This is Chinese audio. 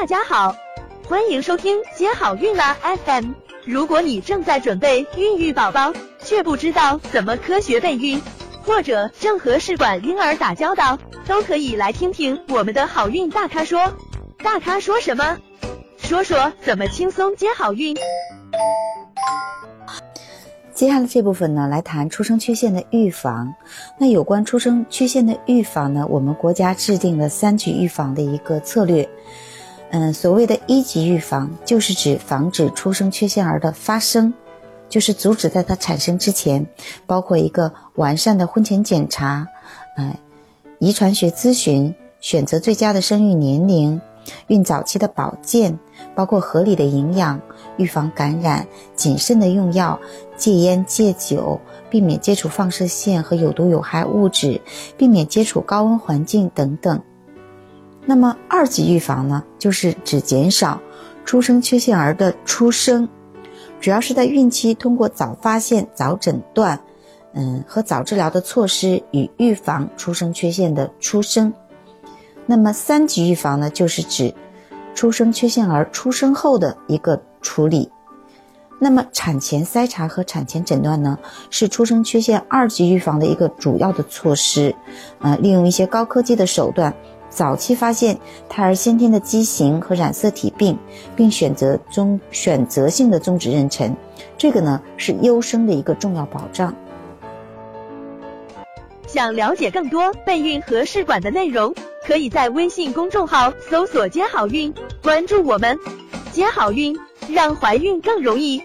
大家好，欢迎收听接好运啦 FM。如果你正在准备孕育宝宝，却不知道怎么科学备孕，或者正和试管婴儿打交道，都可以来听听我们的好运大咖说。大咖说什么？说说怎么轻松接好运。接下来这部分呢，来谈出生缺陷的预防。那有关出生缺陷的预防呢，我们国家制定了三级预防的一个策略。嗯，所谓的一级预防，就是指防止出生缺陷儿的发生，就是阻止在它产生之前，包括一个完善的婚前检查，哎，遗传学咨询，选择最佳的生育年龄。孕早期的保健，包括合理的营养、预防感染、谨慎的用药、戒烟戒酒、避免接触放射线和有毒有害物质、避免接触高温环境等等。那么二级预防呢，就是指减少出生缺陷儿的出生，主要是在孕期通过早发现、早诊断，嗯和早治疗的措施与预防出生缺陷的出生。那么三级预防呢，就是指出生缺陷儿出生后的一个处理。那么产前筛查和产前诊断呢，是出生缺陷二级预防的一个主要的措施。呃，利用一些高科技的手段，早期发现胎儿先天的畸形和染色体病，并选择终选择性的终止妊娠，这个呢是优生的一个重要保障。想了解更多备孕和试管的内容。可以在微信公众号搜索“接好运”，关注我们，接好运，让怀孕更容易。